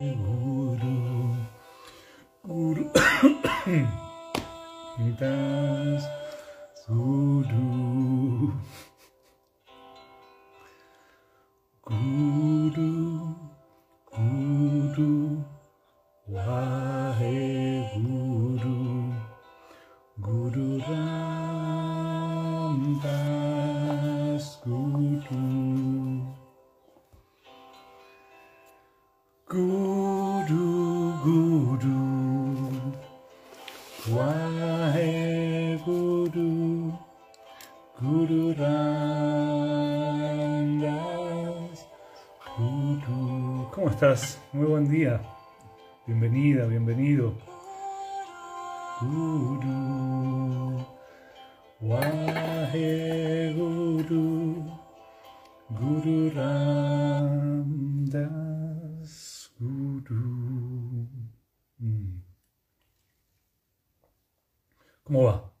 Guru, Guru, Das Guru Ram Das Guru. ¿Cómo va?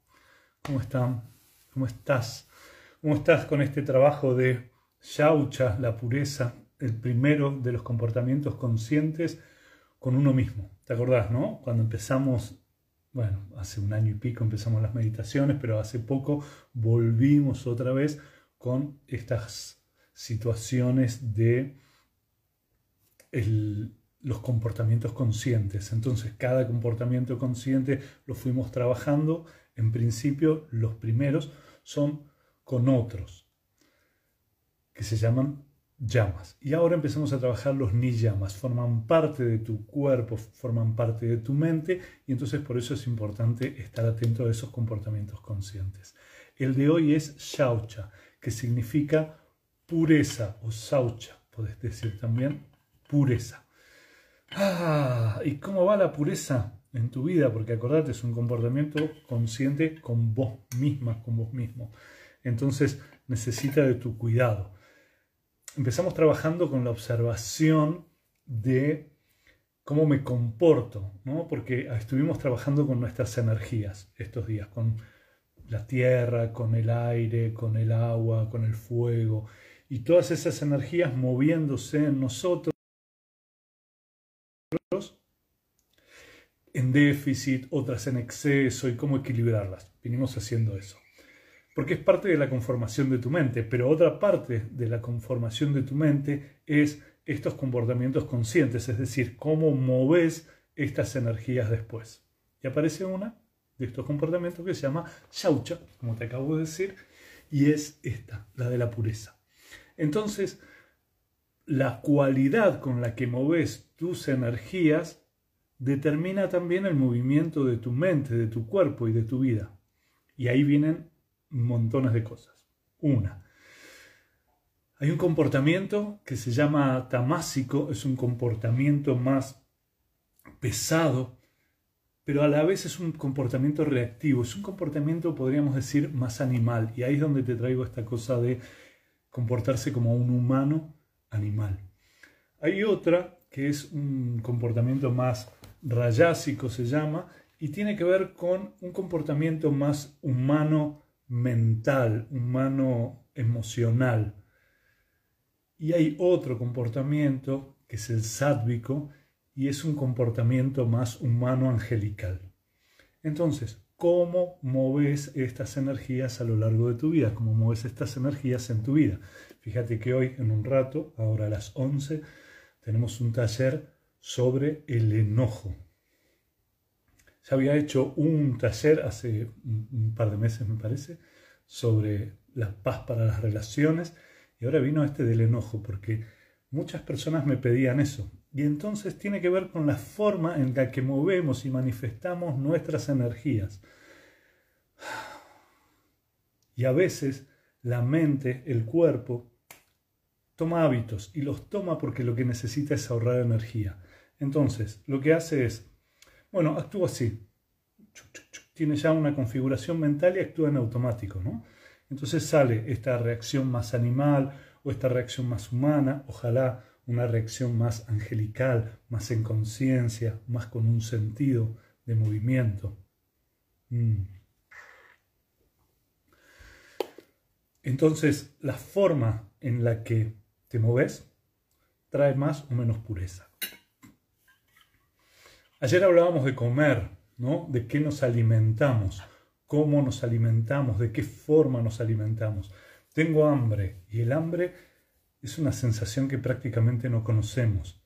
¿Cómo están? ¿Cómo estás? ¿Cómo estás con este trabajo de Shaucha, la pureza, el primero de los comportamientos conscientes con uno mismo? ¿Te acordás, no? Cuando empezamos, bueno, hace un año y pico empezamos las meditaciones, pero hace poco volvimos otra vez con estas situaciones de los comportamientos conscientes. Entonces, cada comportamiento consciente lo fuimos trabajando. En principio, los primeros son con otros, que se llaman llamas. Y ahora empezamos a trabajar los ni llamas. Forman parte de tu cuerpo, forman parte de tu mente, y entonces por eso es importante estar atento a esos comportamientos conscientes. El de hoy es shaucha, que significa pureza o saucha, podés decir también pureza. Ah, ¿y cómo va la pureza en tu vida? Porque acordate, es un comportamiento consciente con vos misma, con vos mismo. Entonces necesita de tu cuidado. Empezamos trabajando con la observación de cómo me comporto, ¿no? Porque estuvimos trabajando con nuestras energías estos días, con la tierra, con el aire, con el agua, con el fuego, y todas esas energías moviéndose en nosotros en déficit, otras en exceso y cómo equilibrarlas. Vinimos haciendo eso. Porque es parte de la conformación de tu mente, pero otra parte de la conformación de tu mente es estos comportamientos conscientes, es decir, cómo moves estas energías después. Y aparece una de estos comportamientos que se llama shaucha, como te acabo de decir, y es esta, la de la pureza. Entonces, la cualidad con la que moves tus energías determina también el movimiento de tu mente, de tu cuerpo y de tu vida. Y ahí vienen montones de cosas. Una, hay un comportamiento que se llama tamásico, es un comportamiento más pesado, pero a la vez es un comportamiento reactivo, es un comportamiento, podríamos decir, más animal. Y ahí es donde te traigo esta cosa de comportarse como un humano animal. Hay otra que es un comportamiento más rayásico, se llama, y tiene que ver con un comportamiento más humano mental, humano emocional. Y hay otro comportamiento que es el sádvico y es un comportamiento más humano angelical. Entonces, ¿cómo moves estas energías a lo largo de tu vida? ¿Cómo moves estas energías en tu vida? Fíjate que hoy, en un rato, ahora a las 11, tenemos un taller sobre el enojo. Ya había hecho un taller hace un par de meses, me parece, sobre la paz para las relaciones y ahora vino este del enojo porque muchas personas me pedían eso. Y entonces tiene que ver con la forma en la que movemos y manifestamos nuestras energías. Y a veces la mente, el cuerpo, toma hábitos y los toma porque lo que necesita es ahorrar energía. Entonces, lo que hace es, bueno, actúa así. Tiene ya una configuración mental y actúa en automático, ¿no? Entonces sale esta reacción más animal o esta reacción más humana, ojalá una reacción más angelical, más en conciencia, más con un sentido de movimiento. Mm. Entonces, la forma en la que te moves trae más o menos pureza. Ayer hablábamos de comer, ¿no? De qué nos alimentamos, cómo nos alimentamos, de qué forma nos alimentamos. Tengo hambre y el hambre es una sensación que prácticamente no conocemos.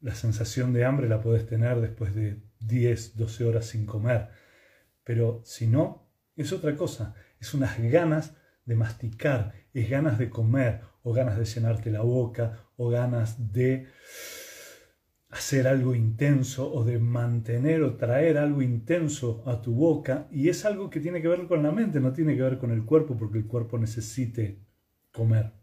La sensación de hambre la puedes tener después de 10, 12 horas sin comer. Pero si no, es otra cosa. Es unas ganas de masticar, es ganas de comer, o ganas de llenarte la boca, o ganas de hacer algo intenso, o de mantener o traer algo intenso a tu boca. Y es algo que tiene que ver con la mente, no tiene que ver con el cuerpo, porque el cuerpo necesite comer.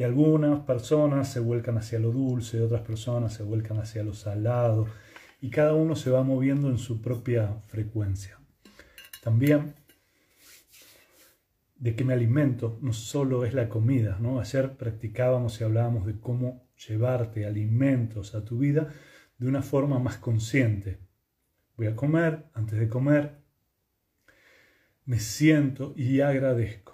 Y algunas personas se vuelcan hacia lo dulce, otras personas se vuelcan hacia lo salado, y cada uno se va moviendo en su propia frecuencia. También de qué me alimento no solo es la comida, ¿no? Ayer practicábamos y hablábamos de cómo llevarte alimentos a tu vida de una forma más consciente. Voy a comer, antes de comer, me siento y agradezco.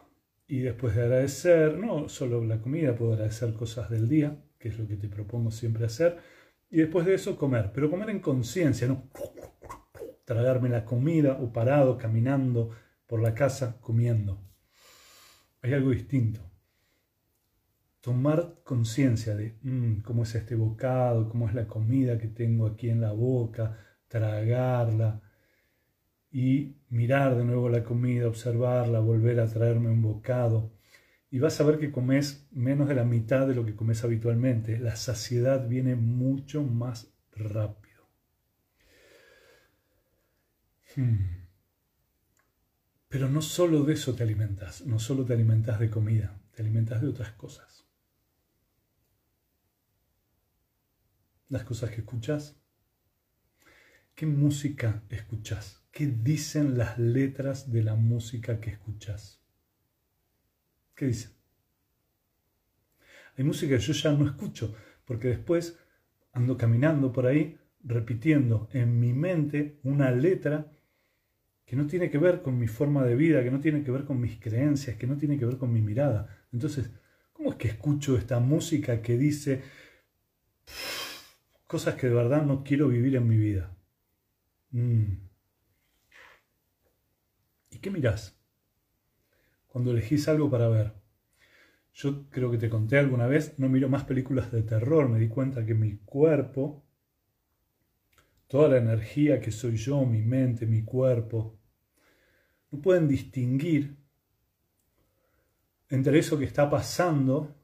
Y después de agradecer, no solo la comida, puedo agradecer cosas del día, que es lo que te propongo siempre hacer. Y después de eso, comer. Pero comer en conciencia, no tragarme la comida o parado, caminando por la casa, comiendo. Hay algo distinto. Tomar conciencia de mm, cómo es este bocado, cómo es la comida que tengo aquí en la boca, tragarla, y mirar de nuevo la comida, observarla, volver a traerme un bocado. Y vas a ver que comes menos de la mitad de lo que comes habitualmente. La saciedad viene mucho más rápido. Hmm. Pero no solo de eso te alimentas, no solo te alimentas de comida, te alimentas de otras cosas. Las cosas que escuchas. ¿Qué música escuchas? ¿Qué dicen las letras de la música que escuchas? ¿Qué dicen? Hay música que yo ya no escucho, porque después ando caminando por ahí repitiendo en mi mente una letra que no tiene que ver con mi forma de vida, que no tiene que ver con mis creencias, que no tiene que ver con mi mirada. Entonces, ¿cómo es que escucho esta música que dice cosas que de verdad no quiero vivir en mi vida? Mm. ¿Y qué mirás? Cuando elegís algo para ver. Yo creo que te conté alguna vez, no miro más películas de terror, me di cuenta que mi cuerpo, toda la energía que soy yo, mi mente, mi cuerpo, no pueden distinguir entre eso que está pasando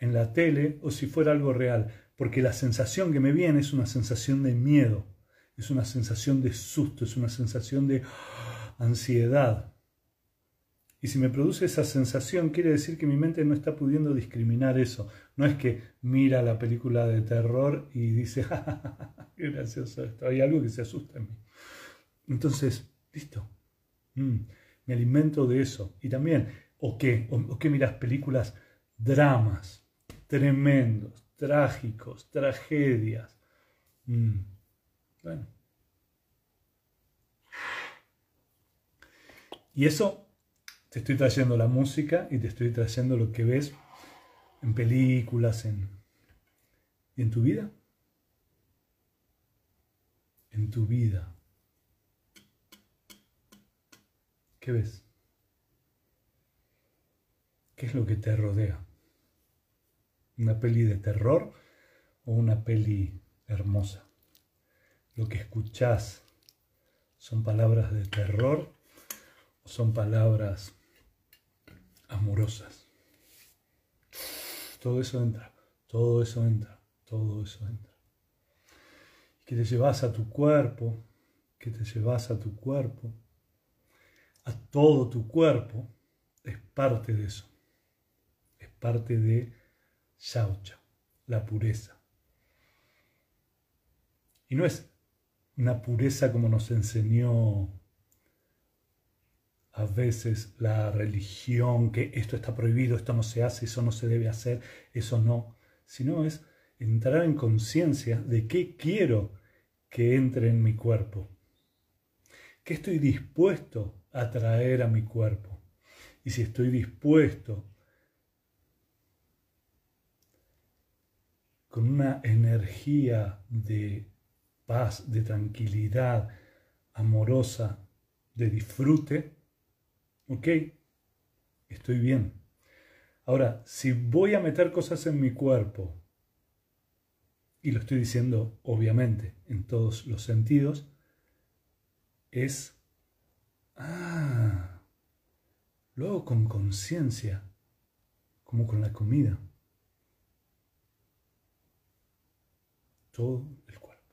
en la tele o si fuera algo real, porque la sensación que me viene es una sensación de miedo, es una sensación de susto, es una sensación de ansiedad. Y si me produce esa sensación, quiere decir que mi mente no está pudiendo discriminar eso. No es que mira la película de terror y dice, ¡Ja, qué gracioso esto, hay algo que se asusta en mí. Entonces, listo. Mm, me alimento de eso. Y también, ¿o qué? ¿O, qué miras películas? Dramas, tremendos, trágicos, tragedias. Mm, bueno, Y eso te estoy trayendo la música y te estoy trayendo lo que ves en películas, en, y en tu vida. En tu vida. ¿Qué ves? ¿Qué es lo que te rodea? ¿Una peli de terror o una peli hermosa? Lo que escuchás son palabras de terror son palabras amorosas. Todo eso entra, todo eso entra, todo eso entra. Que te llevas a tu cuerpo, que te llevas a tu cuerpo, a todo tu cuerpo, es parte de eso. Es parte de Shaucha, la pureza. Y no es una pureza como nos enseñó a veces la religión, que esto está prohibido, esto no se hace, eso no se debe hacer, eso no, sino es entrar en conciencia de qué quiero que entre en mi cuerpo, qué estoy dispuesto a traer a mi cuerpo. Y si estoy dispuesto con una energía de paz, de tranquilidad, amorosa, de disfrute, ok, estoy bien. Ahora, si voy a meter cosas en mi cuerpo, y lo estoy diciendo obviamente en todos los sentidos, es, ah, lo con conciencia, como con la comida. Todo el cuerpo.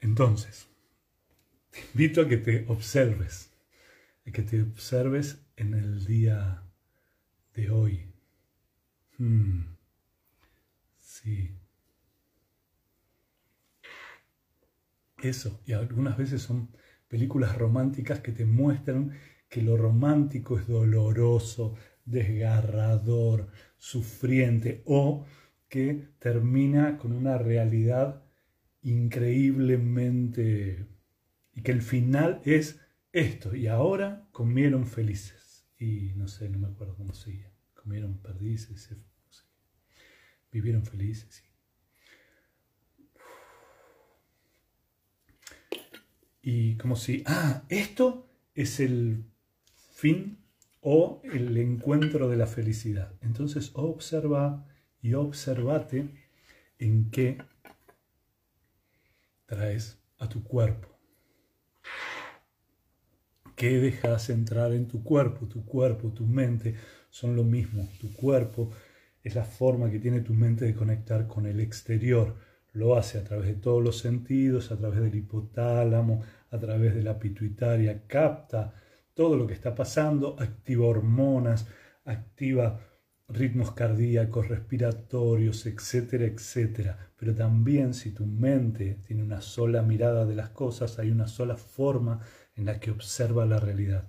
Entonces, te invito a que te observes, que te observes en el día de hoy. Hmm. Sí. Eso, y algunas veces son películas románticas que te muestran que lo romántico es doloroso, desgarrador, sufriente o que termina con una realidad increíblemente y que el final es esto y ahora comieron felices y no sé, no me acuerdo cómo seguía, comieron perdices, vivieron felices. Y como si, ah, esto es el fin o el encuentro de la felicidad. Entonces observa y observate en qué traes a tu cuerpo. ¿Qué dejas entrar en tu cuerpo? Tu cuerpo, tu mente son lo mismo. Tu cuerpo es la forma que tiene tu mente de conectar con el exterior. Lo hace a través de todos los sentidos, a través del hipotálamo, a través de la pituitaria, capta todo lo que está pasando, activa hormonas, activa ritmos cardíacos, respiratorios, etcétera, etcétera. Pero también si tu mente tiene una sola mirada de las cosas, hay una sola forma en la que observa la realidad.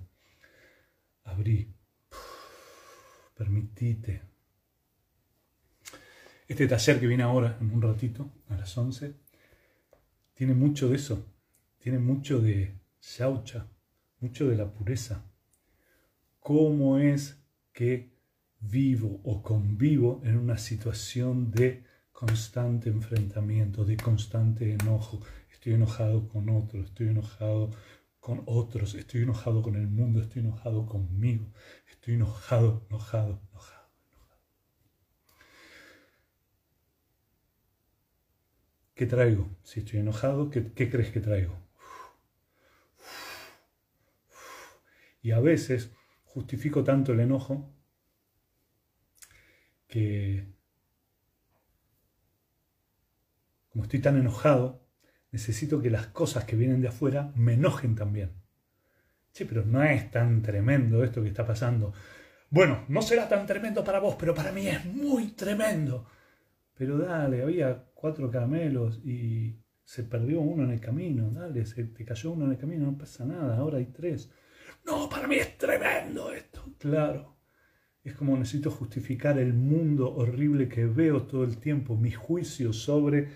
Abrí, permitite. Este taller que viene ahora, en un ratito, a las 11, tiene mucho de eso, tiene mucho de shaucha, mucho de la pureza. ¿Cómo es que vivo o convivo en una situación de constante enfrentamiento, de constante enojo? Estoy enojado con otro, estoy enojado con otros, estoy enojado con el mundo, estoy enojado conmigo, estoy enojado, enojado, enojado. ¿Qué traigo? Si estoy enojado, ¿qué, ¿qué crees que traigo? Y a veces justifico tanto el enojo que, como estoy tan enojado, necesito que las cosas que vienen de afuera me enojen también. Sí, pero no es tan tremendo esto que está pasando. Bueno, no será tan tremendo para vos, pero para mí es muy tremendo. Pero dale, había cuatro caramelos y se perdió uno en el camino. Dale, se te cayó uno en el camino, no pasa nada, ahora hay tres. No, para mí es tremendo esto. Claro, es como necesito justificar el mundo horrible que veo todo el tiempo, mi juicio sobre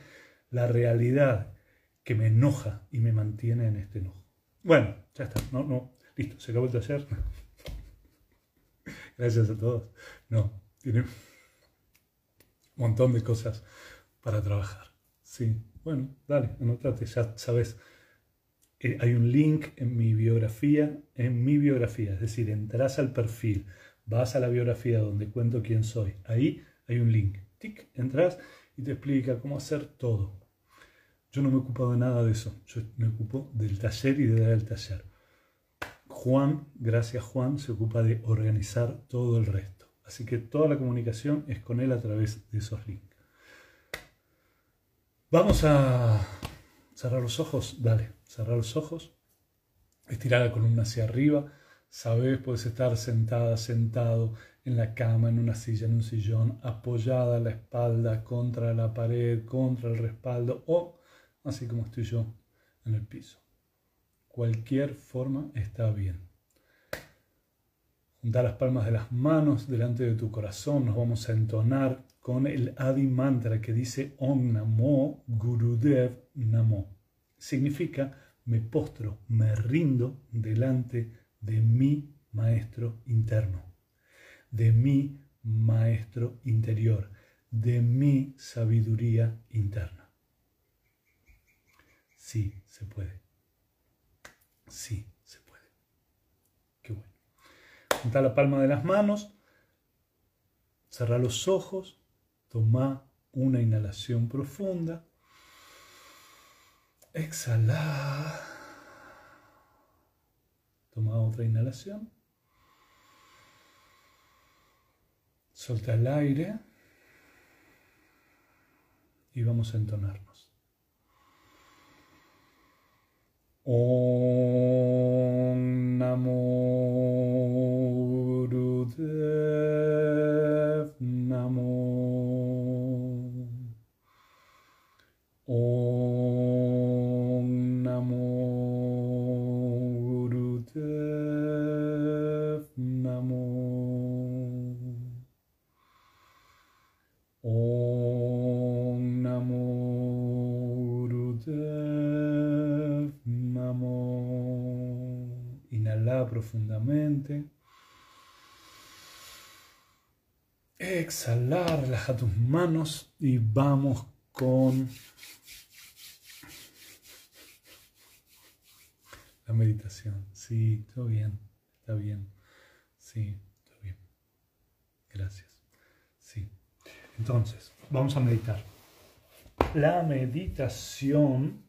la realidad que me enoja y me mantiene en este enojo. Bueno, ya está, no, no, listo, se acabó el taller. Gracias a todos. No, tiene un montón de cosas para trabajar. Sí, bueno, dale, anotate, ya sabes eh, hay un link en mi biografía, en mi biografía, es decir, entras al perfil, vas a la biografía donde cuento quién soy, ahí hay un link, tic, entras y te explica cómo hacer todo. Yo no me ocupo de nada de eso, yo me ocupo del taller y de dar el taller. Juan, gracias Juan, se ocupa de organizar todo el resto. Así que toda la comunicación es con él a través de esos links. Vamos a cerrar los ojos, dale. Cerrar los ojos, estirar la columna hacia arriba. Sabes, puedes estar sentada, sentado en la cama, en una silla, en un sillón, apoyada la espalda contra la pared, contra el respaldo o así como estoy yo en el piso. Cualquier forma está bien. Junta las palmas de las manos delante de tu corazón. Nos vamos a entonar con el Adi Mantra que dice Om Namo Gurudev Namo significa me postro, me rindo delante de mi maestro interno, de mi maestro interior, de mi sabiduría interna. Sí, se puede. Sí, se puede. Qué bueno. Junta la palma de las manos, cerra los ojos, toma una inhalación profunda, exhala, toma otra inhalación, solta el aire y vamos a entonarnos. Om Namo Exhalar, relaja tus manos y vamos con la meditación. Sí, todo bien, está bien. Sí, todo bien. Gracias. Sí. Entonces, vamos a meditar. La meditación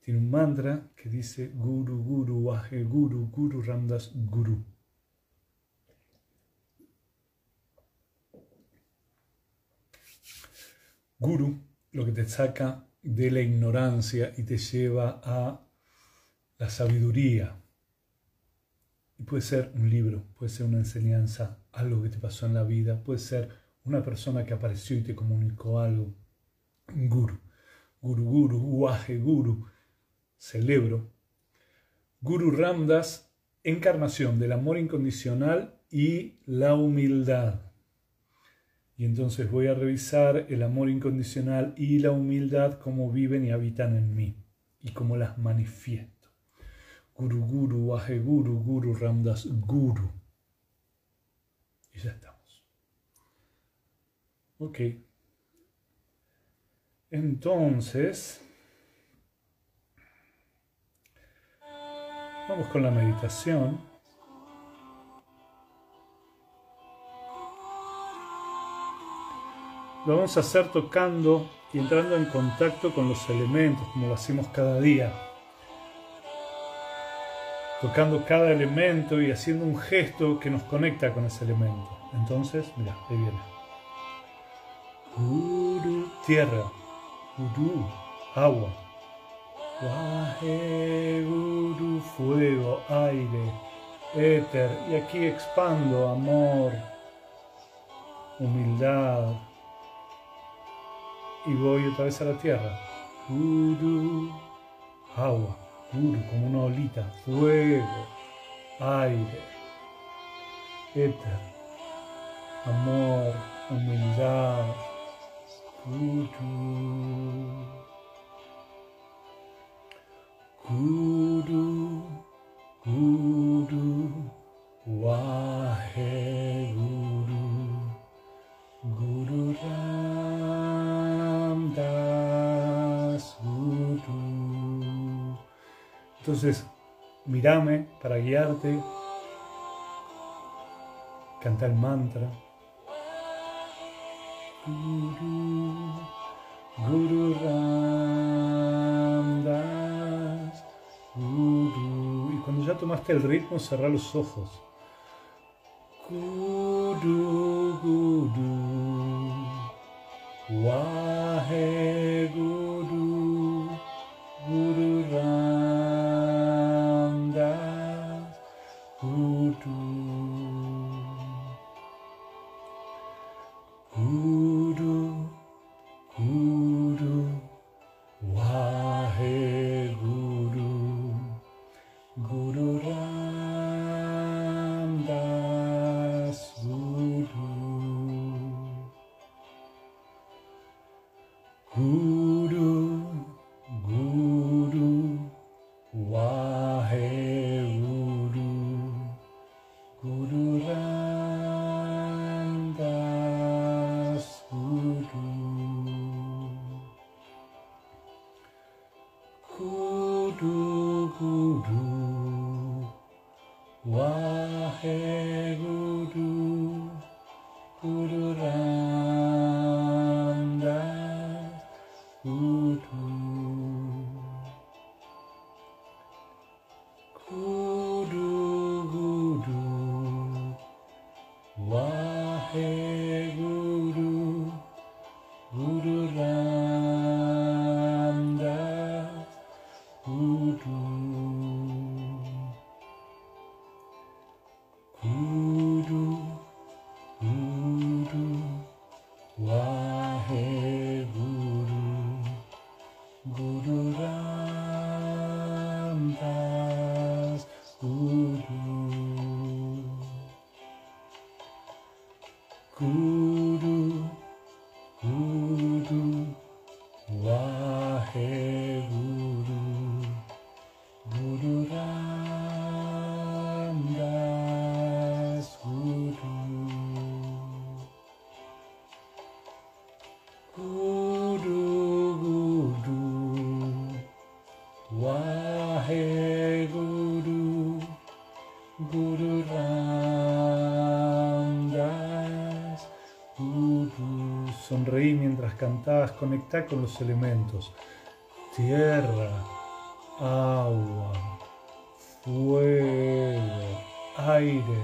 tiene un mantra que dice Guru, Guru, Waje, Guru, Guru, Ramdas, Guru. Guru, lo que te saca de la ignorancia y te lleva a la sabiduría. Y puede ser un libro, puede ser una enseñanza, algo que te pasó en la vida, puede ser una persona que apareció y te comunicó algo. Guru, Guru, Guru, Guru, celebro. Guru Ramdas, encarnación del amor incondicional y la humildad. Y entonces voy a revisar el amor incondicional y la humildad, cómo viven y habitan en mí y cómo las manifiesto. Guru Guru, Waje Guru, Guru Ramdas Guru. Y ya estamos. Ok. Entonces, vamos con la meditación. Lo vamos a hacer tocando y entrando en contacto con los elementos, como lo hacemos cada día. Tocando cada elemento y haciendo un gesto que nos conecta con ese elemento. Entonces, mira, ahí viene. Guru, tierra. Guru, agua. Guru, fuego, aire, éter. Y aquí expando amor, humildad, y voy otra vez a la tierra. Guru, agua, guru, como una olita, fuego, aire, éter, amor, humildad, guru, guru, guru, wahe guru, guru Guru. Entonces, mírame para guiarte. Canta el mantra. El ritmo, cerrá los ojos. Allah Sonreí mientras cantabas, conectá con los elementos. Tierra, agua, fuego, aire,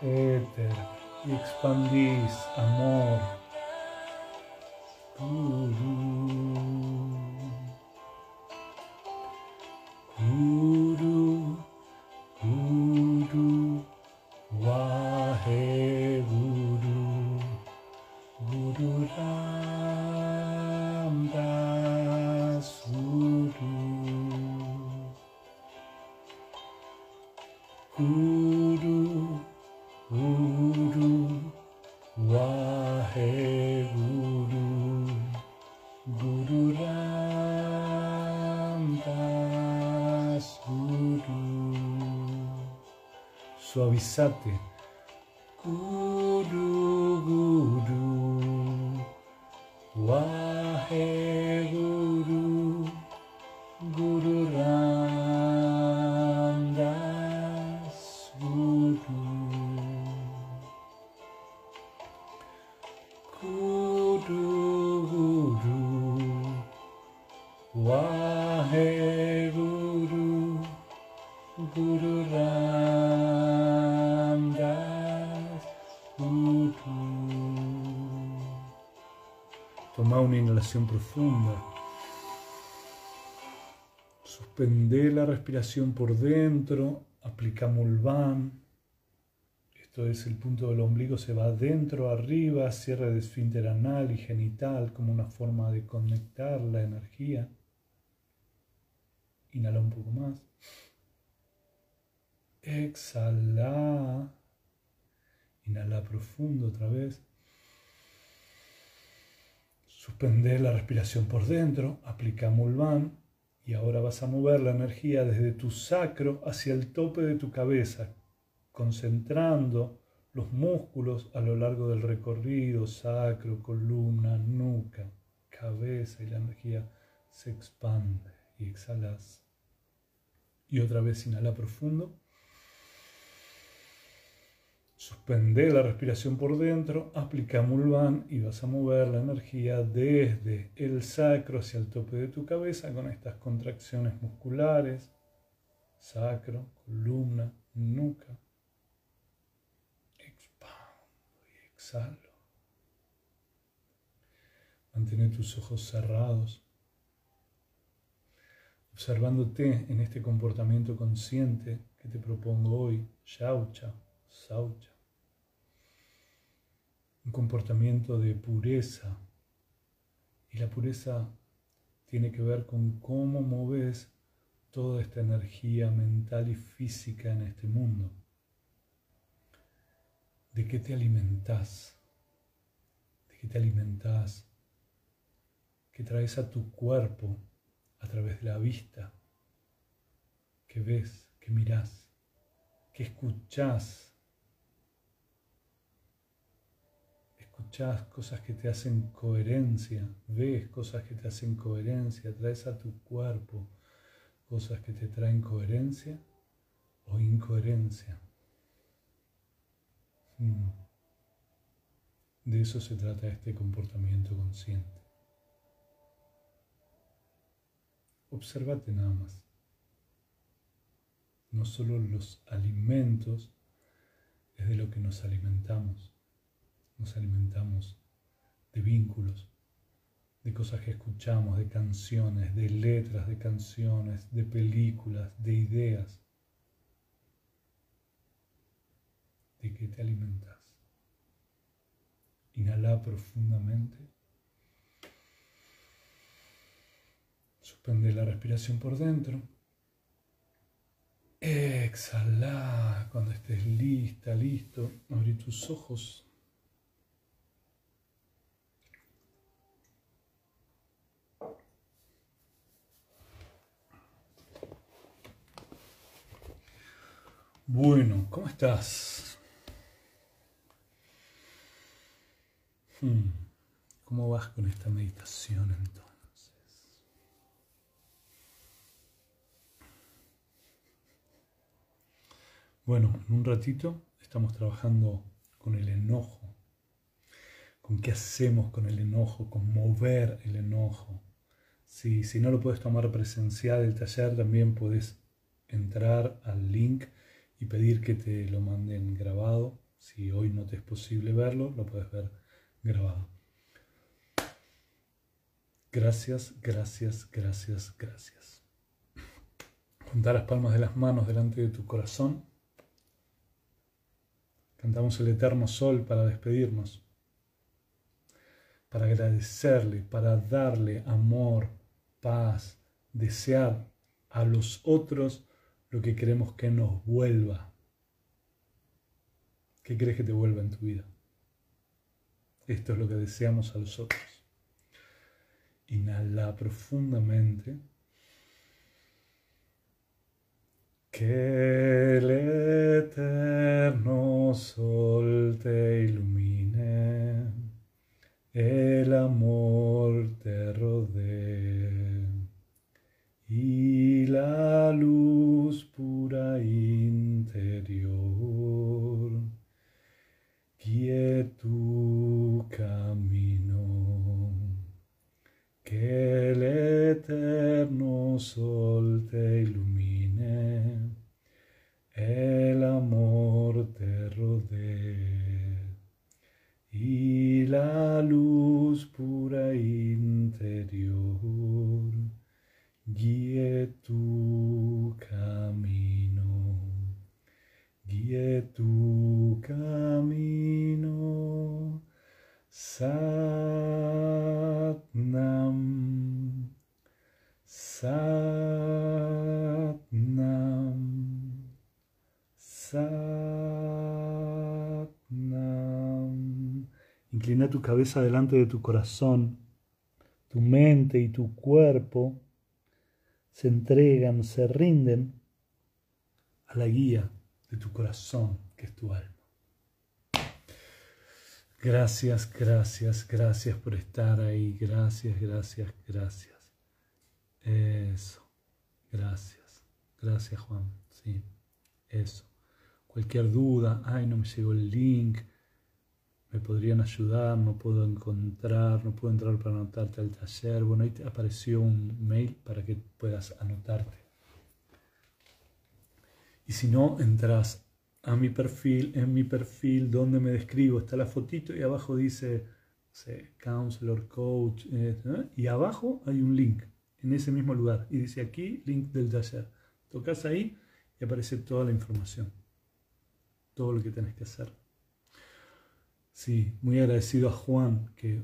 éter, y expandís amor. Guru, Suavizate. Respiración por dentro. Aplica Mulvan. Esto es el punto del ombligo, se va adentro, arriba, cierre de esfínter anal y genital como una forma de conectar la energía. Inhala un poco más. Exhala. Inhala profundo otra vez. Suspender la respiración por dentro. Aplica Mulvan. Y ahora vas a mover la energía desde tu sacro hacia el tope de tu cabeza, concentrando los músculos a lo largo del recorrido, sacro, columna, nuca, cabeza y la energía se expande y exhalas. Y otra vez inhala profundo. Suspende la respiración por dentro, aplica Mulvan y vas a mover la energía desde el sacro hacia el tope de tu cabeza con estas contracciones musculares, sacro, columna, nuca. Expando y exhalo. Mantén tus ojos cerrados, observándote en este comportamiento consciente que te propongo hoy, Shaucha, Saucha un comportamiento de pureza. Y la pureza tiene que ver con cómo moves toda esta energía mental y física en este mundo. ¿De qué te alimentas? ¿De qué te alimentas? ¿Qué traes a tu cuerpo a través de la vista? ¿Qué ves? ¿Qué mirás? ¿Qué escuchás? Escuchás cosas que te hacen coherencia, ves cosas que te hacen coherencia, traes a tu cuerpo cosas que te traen coherencia o incoherencia. Mm. De eso se trata este comportamiento consciente. Observate nada más. No solo los alimentos es de lo que nos alimentamos. Nos alimentamos de vínculos, de cosas que escuchamos, de canciones, de letras de canciones, de películas, de ideas. ¿De qué te alimentas? Inhala profundamente. Suspende la respiración por dentro. Exhala cuando estés lista, listo. Abrí tus ojos. Bueno, ¿cómo estás? Hmm, ¿Cómo vas con esta meditación entonces? Bueno, en un ratito estamos trabajando con el enojo, con qué hacemos con el enojo, con mover el enojo. Si, no lo puedes tomar presencial el taller, también puedes entrar al link y pedir que te lo manden grabado. Si hoy no te es posible verlo, lo puedes ver grabado. Gracias, gracias, gracias, gracias. Juntar las palmas de las manos delante de tu corazón Cantamos el eterno sol para despedirnos, para agradecerle, para darle amor, paz, desear a los otros lo que queremos que nos vuelva. ¿Qué crees que te vuelva en tu vida? Esto es lo que deseamos a los otros. Inhala profundamente. Que el eterno sol te ilumine, el amor te rodee y la luz pura interior guíe tu camino. Que el eterno sol te ilumine el amor te rodee y la luz pura interior guíe tu camino, guíe tu camino. Satnam, Satnam. Inclina tu cabeza delante de tu corazón. Tu mente y tu cuerpo se entregan, se rinden a la guía de tu corazón, que es tu alma. Gracias, gracias, gracias por estar ahí. Gracias, gracias, gracias. Eso. Gracias. Gracias, Juan. Sí. Eso cualquier duda, ay, no me llegó el link, me podrían ayudar, no puedo encontrar, no puedo entrar para anotarte al taller. Bueno, ahí te apareció un mail para que puedas anotarte. Y si no, entras a mi perfil, en mi perfil donde me describo, está la fotito y abajo dice, counselor, coach, eh, y abajo hay un link en ese mismo lugar y dice aquí, link del taller. Tocas ahí y aparece toda la información todo lo que tenés que hacer. Sí, muy agradecido a Juan que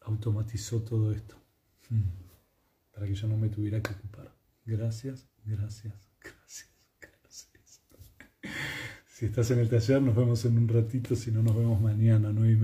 automatizó todo esto mm, para que yo no me tuviera que ocupar. Gracias, gracias, gracias, gracias. Si estás en el taller, nos vemos en un ratito, si no, nos vemos mañana, nueve y